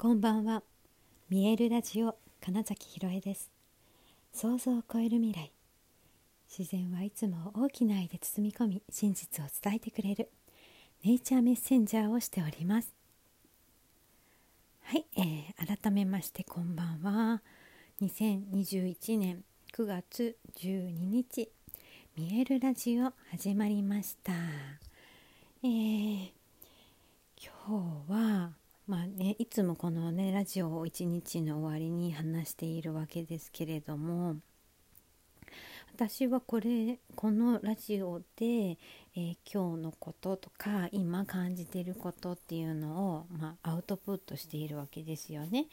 こんばんは。見えるラジオ金崎ひろえです。想像を超える未来。自然はいつも大きな愛で包み込み真実を伝えてくれる。ネイチャーメッセンジャーをしております。はい、えー、改めましてこんばんは。2021年9月12日見えるラジオ始まりました。えー、今日はまあね、いつもこのねラジオを一日の終わりに話しているわけですけれども私はこれこのラジオで、えー、今日のこととか今感じてることっていうのを、まあ、アウトプットしているわけですよね。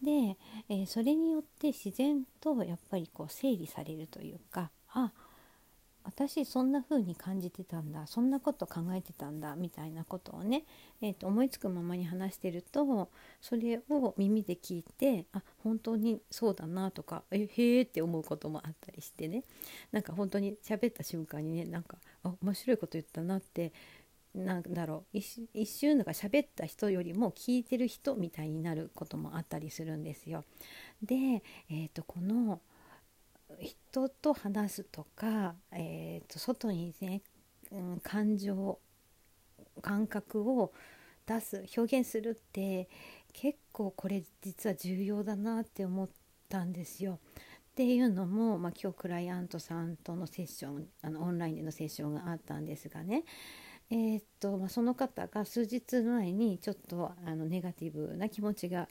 で、えー、それによって自然とやっぱりこう整理されるというかあ私そんな風に感じてたんだそんなこと考えてたんだみたいなことをね、えーと、思いつくままに話してるとそれを耳で聞いてあ本当にそうだなとかえへえって思うこともあったりしてねなんか本当に喋った瞬間にねなんかあ面白いこと言ったなってなんだろう一瞬なんか喋った人よりも聞いてる人みたいになることもあったりするんですよ。で、えーとこの人と話すとか、えーと、外にね、うん、感情感覚を出す表現するって結構これ実は重要だなって思ったんですよ。っていうのも、まあ、今日クライアントさんとのセッションあのオンラインでのセッションがあったんですがねえー、っとまあ、その方が数日前にちょっとあのネガティブな気持ちが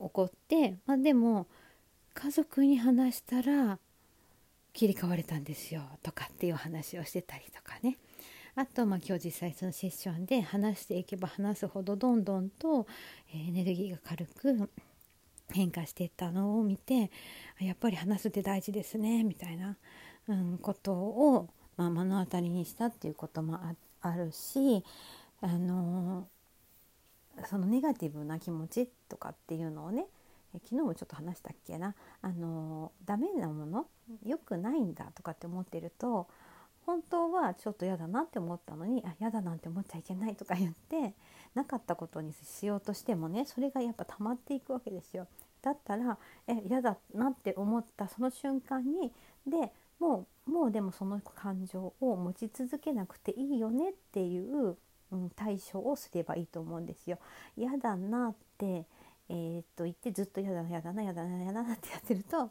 起こって、まあ、でも家族に話したら切り替われたんですよとかっていう話をしてたりとかね。あと、まあ、今日実際そのセッションで話していけば話すほどどんどんとエネルギーが軽く変化していったのを見てやっぱり話すって大事ですねみたいな、うん、ことを、まあ、目の当たりにしたっていうこともあるし、あのそのネガティブな気持ちとかっていうのをね昨日もちょっと話したっけな？あのダメなもの？良くないんだとかって思ってると本当はちょっと嫌だなって思ったのにあ嫌だなんて思っちゃいけないとか言ってなかったことにしようとしてもねそれがやっぱ溜まっていくわけですよ。だったらえ嫌だなって思ったその瞬間にでもうもうでもその感情を持ち続けなくていいよねっていう、うん、対処をすればいいと思うんですよ。嫌だなってえー、っと言ってずっと嫌だな嫌だな嫌だな嫌だなってやってると,、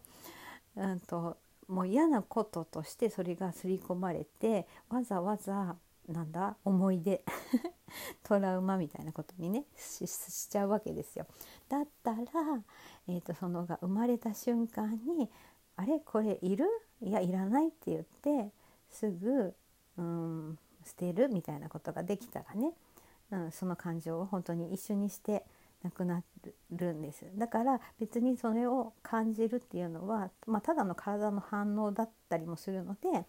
うんと、もう嫌なこととしてそれが刷り込まれてわざわざなんだ思い出 トラウマみたいなことにねしちゃうわけですよ。だったら、えーと、そのが生まれた瞬間に「あれこれいる？いやいらない」って言ってすぐ、うん、捨てるみたいなことができたらね、うん、その感情を本当に一緒にしてなくなるんですだから別にそれを感じるっていうのは、まあ、ただの体の反応だったりもするので、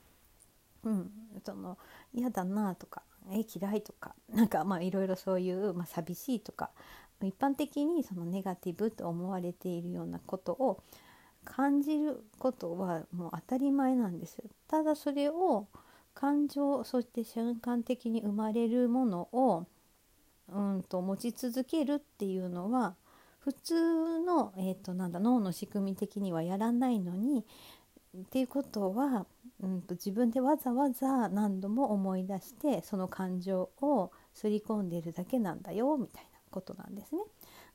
うん、その嫌だなとかえ嫌いとかなんかまあいろいろそういう、まあ、寂しいとか一般的にそのネガティブと思われているようなことを感じることはもう当たり前なんです。ただそれを感情そして瞬間的に生まれるものをうんと持ち続けるっていうのは普通の、えーと、なんだ脳の仕組み的にはやらないのにっていうことは、うんと、自分でわざわざ何度も思い出してその感情をすり込んでるだけなんだよみたいなことなんですね。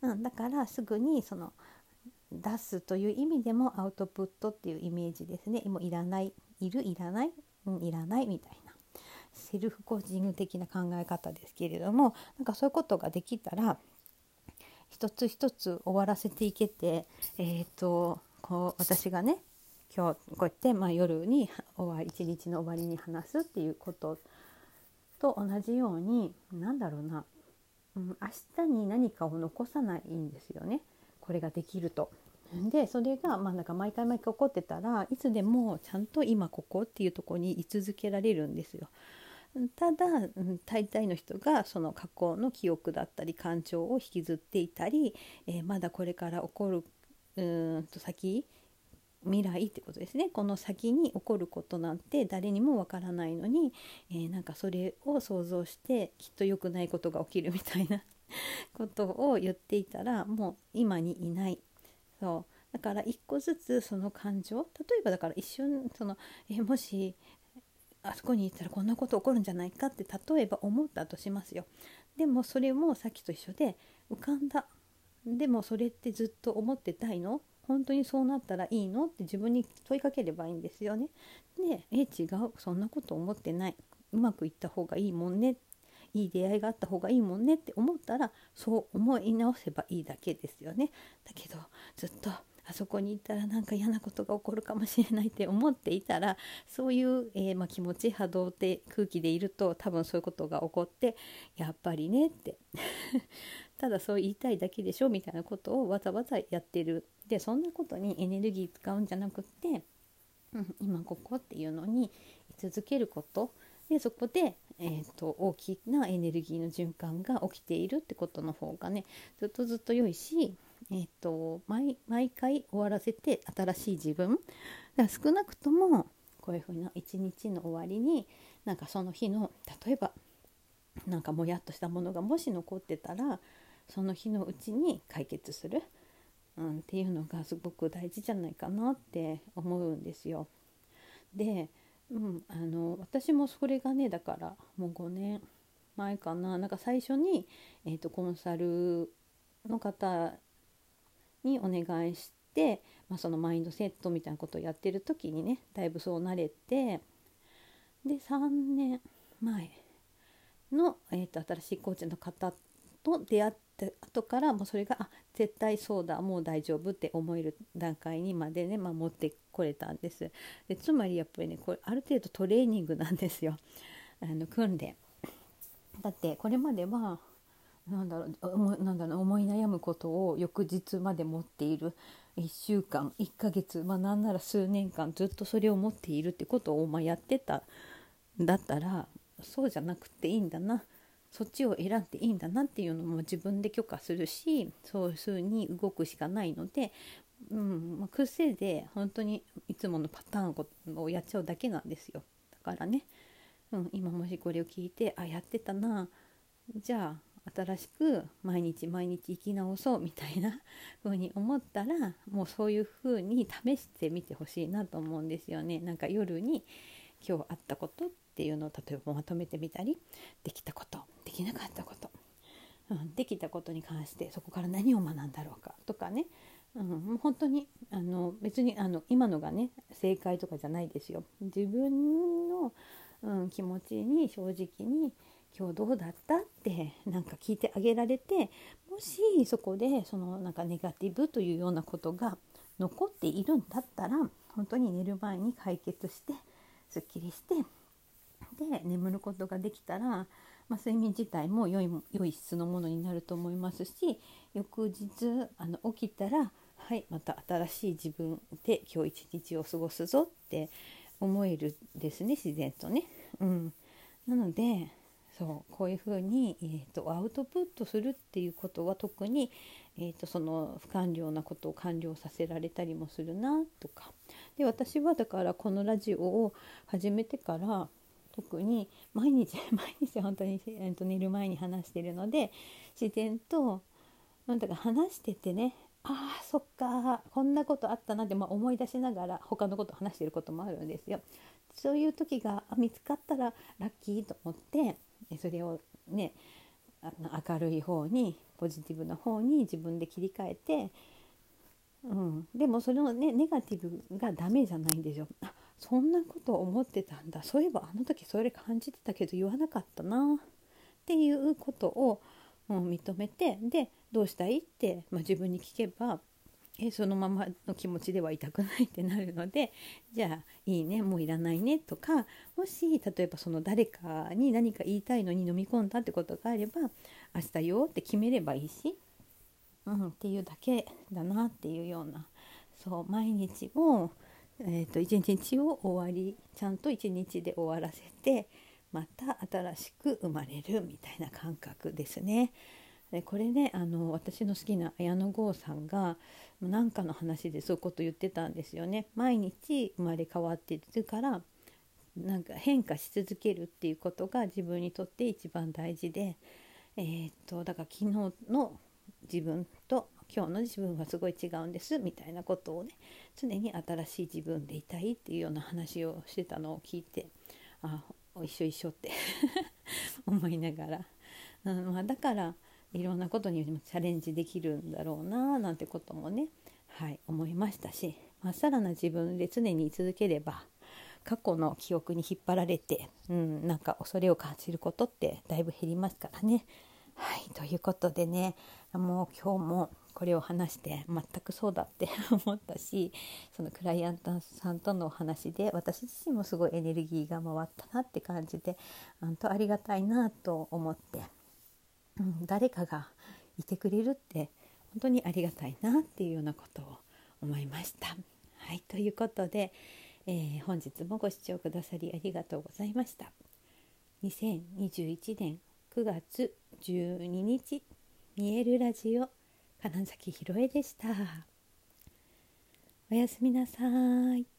うん、だからすぐにその出すという意味でもアウトプットっていうイメージですね。もういらないいるいらない、うん、いらないみたいな。セルフコーチング的な考え方ですけれどもなんかそういうことができたら一つ一つ終わらせていけて、えーと、こう私がね今日こうやって、まあ、夜に終わり一日の終わりに話すっていうことと同じように何だろうな、うん、明日に何かを残さないんですよねこれができると。でそれがまあなんか毎回毎回起こってたらいつでもちゃんと今ここっていうとこに居続けられるんですよ。ただ大体の人がその過去の記憶だったり感情を引きずっていたり、えー、まだこれから起こるうんと先未来ってことですね。この先に起こることなんて誰にもわからないのに、えー、なんかそれを想像してきっと良くないことが起きるみたいな ことを言っていたらもう今にいない。そう。だから一個ずつその感情例えばだから一瞬そのえもしあそこに行ったらこんなこと起こるんじゃないかって例えば思ったとしますよ。でもそれもさっきと一緒で浮かんだ。でもそれってずっと思ってたいの？本当にそうなったらいいの？って自分に問いかければいいんですよね。で「え違う？そんなこと思ってない。うまくいった方がいいもんね」いい出会いがあった方がいいもんねって思ったらそう思い直せばいいだけですよね。だけどずっとあそこに行ったらなんか嫌なことが起こるかもしれないって思っていたらそういう、えー、まあ、気持ち波動って空気でいると多分そういうことが起こってやっぱりねって。ただそう言いたいだけでしょみたいなことをわざわざやってる。でそんなことにエネルギー使うんじゃなくって、うん、今ここっていうのに居続けること。でそこで、えーと、大きなエネルギーの循環が起きているってことの方がねずっとずっと良いし、えーと、毎毎回終わらせて新しい自分。だから少なくともこういうふうな一日の終わりになんかその日の例えばなんかもやっとしたものがもし残ってたらその日のうちに解決する、うん、っていうのがすごく大事じゃないかなって思うんですよ。で、うん、あの私もそれがねだからもう5年前かな。なんか最初に、えーと、コンサルの方にお願いして、まあ、そのマインドセットみたいなことをやってる時にねだいぶそう慣れてで3年前の、えーと新しいコーチの方と出会って後からもうそれがあ絶対そうだもう大丈夫って思える段階にまでね、まあ、持ってこれたんです。でつまりやっぱりねこれある程度トレーニングなんですよ。あの訓練。だってこれまではなんだろうなんだろう思い悩むことを翌日まで持っている。1週間1ヶ月まあなんなら数年間ずっとそれを持っているってことをまあやってただったらそうじゃなくていいんだな。そっちを選んでいいんだなっていうのも自分で許可するしそういうふうに動くしかないので、うんまあ、癖で本当にいつものパターンをやっちゃうだけなんですよ。だからね、うん、今もしこれを聞いてあやってたな。じゃあ新しく毎日毎日生き直そうみたいな 風に思ったらもうそういう風に試してみてほしいなと思うんですよね。なんか夜に今日あったことっていうのを例えばまとめてみたりできたことできなかったこと、うん、できたことに関してそこから何を学んだろうかとかね、うん、もう本当にあの別にあの今のがね正解とかじゃないですよ。自分の、うん、気持ちに正直に今日どうだった？ってなんか聞いてあげられてもしそこでそのなんかネガティブというようなことが残っているんだったら本当に寝る前に解決してすっきりしてで眠ることができたら、まあ、睡眠自体も良い良い質のものになると思いますし翌日あの起きたらはいまた新しい自分で今日一日を過ごすぞって思えるですね自然とね。うん、なのでそうこういうふうに、えーと、アウトプットするっていうことは特に、えーと、その不完了なことを完了させられたりもするなとかで私はだからこのラジオを始めてから特に毎日 毎日本当に、えー、と寝る前に話してるので自然となんだか話しててねああそっかこんなことあったなって、まあ、思い出しながら他のこと話してることもあるんですよ。そういう時が見つかったらラッキーと思ってそれをねあの明るい方にポジティブな方に自分で切り替えて、うん、でもそれのねネガティブがダメじゃないんですよ。あそんなこと思ってたんだ。そういえばあの時それ感じてたけど言わなかったな。っていうことを、うん、認めてでどうしたいって、まあ、自分に聞けばえそのままの気持ちではいたくないってなるので じゃあいいねもういらないねとかもし例えばその誰かに何か言いたいのに飲み込んだってことがあれば明日よって決めればいいし、うん、っていうだけだなっていうようなそう毎日を、えーと、一日を終わりちゃんと一日で終わらせてまた新しく生まれるみたいな感覚ですね。でこれねあの私の好きな綾野剛さんが何かの話でそういうこと言ってたんですよね。毎日生まれ変わってるからなんか変化し続けるっていうことが自分にとって一番大事で、えー、っとだから昨日の自分と今日の自分はすごい違うんですみたいなことをね常に新しい自分でいたいっていうような話をしてたのを聞いてあ一緒一緒って 思いながら、うんまあ、だからいろんなことにもチャレンジできるんだろうななんてこともね、はい、思いましたし、まっさらな自分で常に居続ければ過去の記憶に引っ張られて、うん、なんか恐れを感じることってだいぶ減りますからね。はいということでねもう今日もこれを話して全くそうだって 思ったしそのクライアントさんとのお話で私自身もすごいエネルギーが回ったなって感じで本当ありがたいなと思って、うん、誰かがいてくれるって本当にありがたいなっていうようなことを思いました。はいということで、えー、本日もご視聴くださりありがとうございました。2021年9月12日見えるラジオ金崎ひろえでした。おやすみなさい。